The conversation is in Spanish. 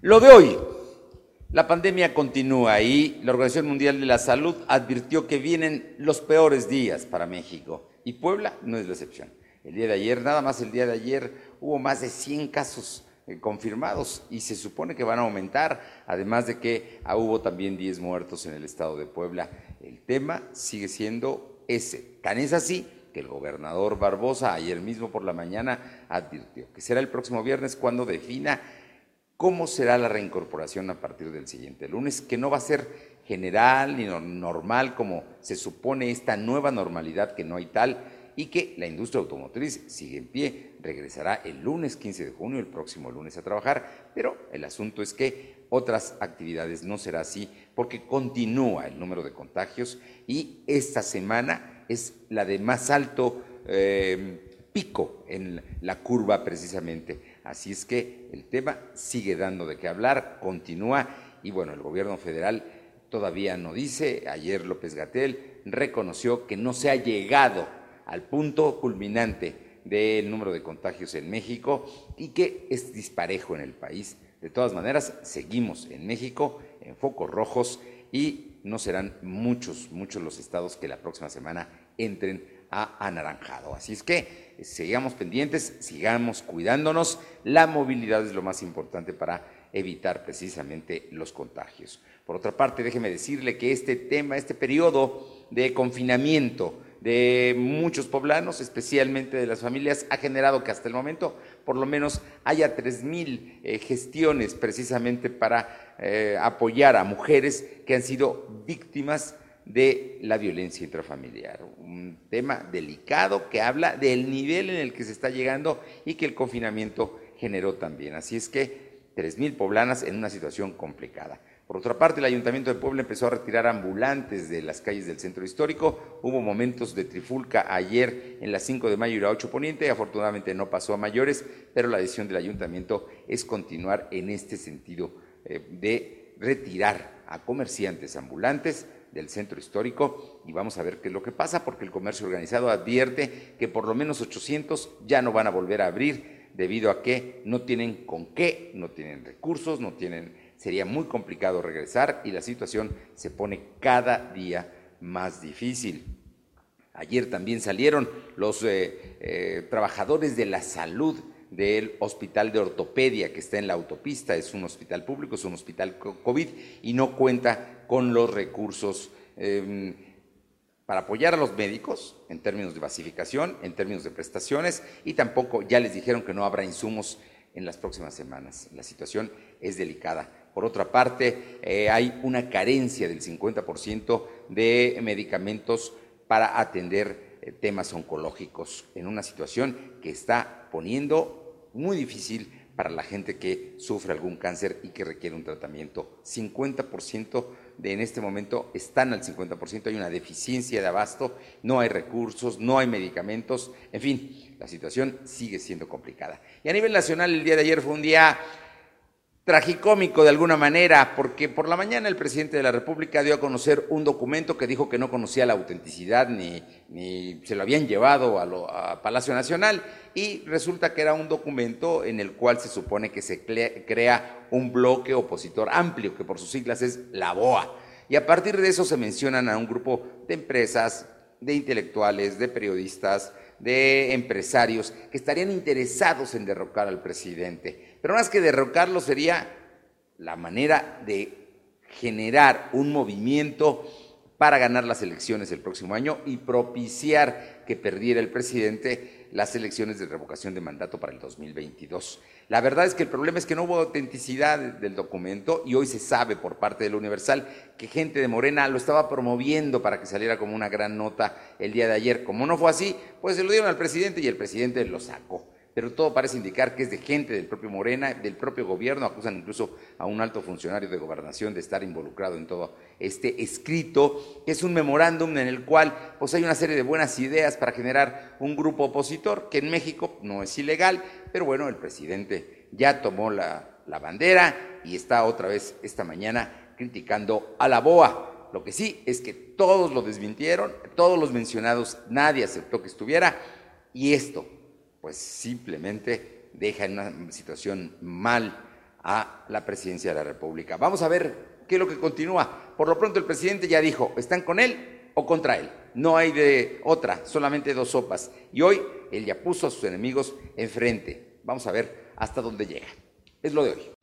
Lo de hoy, la pandemia continúa y la Organización Mundial de la Salud advirtió que vienen los peores días para México y Puebla no es la excepción. El día de ayer, nada más el día de ayer, hubo más de 100 casos eh, confirmados y se supone que van a aumentar, además de que ah, hubo también 10 muertos en el estado de Puebla. El tema sigue siendo ese. Tan es así que el gobernador Barbosa ayer mismo por la mañana advirtió que será el próximo viernes cuando defina cómo será la reincorporación a partir del siguiente lunes, que no va a ser general ni normal como se supone esta nueva normalidad que no hay tal y que la industria automotriz sigue en pie, regresará el lunes 15 de junio, el próximo lunes a trabajar, pero el asunto es que otras actividades no será así porque continúa el número de contagios y esta semana es la de más alto eh, pico en la curva precisamente. Así es que el tema sigue dando de qué hablar, continúa y bueno, el gobierno federal todavía no dice, ayer López Gatel reconoció que no se ha llegado al punto culminante del número de contagios en México y que es disparejo en el país. De todas maneras, seguimos en México en focos rojos y no serán muchos, muchos los estados que la próxima semana entren a anaranjado. Así es que sigamos pendientes, sigamos cuidándonos. La movilidad es lo más importante para evitar precisamente los contagios. Por otra parte, déjeme decirle que este tema, este periodo de confinamiento, de muchos poblanos, especialmente de las familias, ha generado que hasta el momento por lo menos haya 3.000 eh, gestiones precisamente para eh, apoyar a mujeres que han sido víctimas de la violencia intrafamiliar. Un tema delicado que habla del nivel en el que se está llegando y que el confinamiento generó también. Así es que 3.000 poblanas en una situación complicada. Por otra parte, el Ayuntamiento de Puebla empezó a retirar ambulantes de las calles del centro histórico. Hubo momentos de trifulca ayer en las 5 de mayo y la 8 poniente. Afortunadamente no pasó a mayores, pero la decisión del Ayuntamiento es continuar en este sentido eh, de retirar a comerciantes ambulantes del centro histórico y vamos a ver qué es lo que pasa porque el comercio organizado advierte que por lo menos 800 ya no van a volver a abrir debido a que no tienen con qué, no tienen recursos, no tienen sería muy complicado regresar y la situación se pone cada día más difícil. Ayer también salieron los eh, eh, trabajadores de la salud del Hospital de Ortopedia que está en la autopista, es un hospital público, es un hospital COVID y no cuenta con los recursos em, para apoyar a los médicos en términos de basificación, en términos de prestaciones y tampoco ya les dijeron que no habrá insumos en las próximas semanas. La situación es delicada. Por otra parte, eh, hay una carencia del 50% de medicamentos para atender temas oncológicos en una situación que está poniendo muy difícil para la gente que sufre algún cáncer y que requiere un tratamiento. 50% de en este momento están al 50%, hay una deficiencia de abasto, no hay recursos, no hay medicamentos, en fin, la situación sigue siendo complicada. Y a nivel nacional el día de ayer fue un día tragicómico de alguna manera, porque por la mañana el presidente de la República dio a conocer un documento que dijo que no conocía la autenticidad ni, ni se lo habían llevado a, Palacio Nacional y resulta que era un documento en el cual se supone que se crea un bloque opositor amplio, que por sus siglas es la BOA. Y a partir de eso se mencionan a un grupo de empresas, de intelectuales, de periodistas, de empresarios que estarían interesados en derrocar al presidente. Pero más que derrocarlo sería la manera de generar un movimiento para ganar las elecciones el próximo año y propiciar que perdiera el presidente las elecciones de revocación de mandato para el 2022. La verdad es que el problema es que no hubo autenticidad del documento y hoy se sabe por parte del Universal que gente de Morena lo estaba promoviendo para que saliera como una gran nota el día de ayer. Como no fue así, pues se lo dieron al presidente y el presidente lo sacó pero todo parece indicar que es de gente del propio Morena, del propio gobierno, acusan incluso a un alto funcionario de gobernación de estar involucrado en todo este escrito, es un memorándum en el cual pues hay una serie de buenas ideas para generar un grupo opositor, que en México no es ilegal, pero bueno, el presidente ya tomó la, la bandera y está otra vez esta mañana criticando a la BOA. Lo que sí es que todos lo desmintieron, todos los mencionados, nadie aceptó que estuviera, y esto pues simplemente deja en una situación mal a la presidencia de la República. Vamos a ver qué es lo que continúa. Por lo pronto el presidente ya dijo, ¿están con él o contra él? No hay de otra, solamente dos sopas. Y hoy él ya puso a sus enemigos enfrente. Vamos a ver hasta dónde llega. Es lo de hoy.